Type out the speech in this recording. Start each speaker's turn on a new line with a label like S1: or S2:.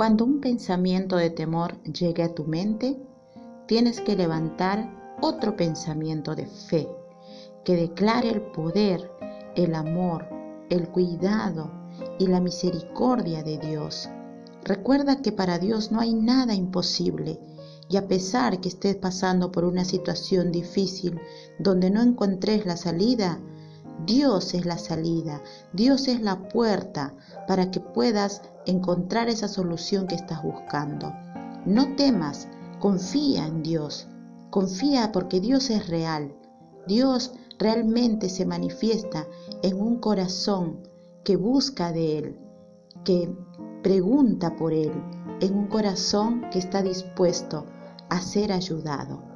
S1: Cuando un pensamiento de temor llegue a tu mente, tienes que levantar otro pensamiento de fe que declare el poder, el amor, el cuidado y la misericordia de Dios. Recuerda que para Dios no hay nada imposible y a pesar que estés pasando por una situación difícil donde no encontres la salida, Dios es la salida, Dios es la puerta para que puedas encontrar esa solución que estás buscando. No temas, confía en Dios, confía porque Dios es real. Dios realmente se manifiesta en un corazón que busca de Él, que pregunta por Él, en un corazón que está dispuesto a ser ayudado.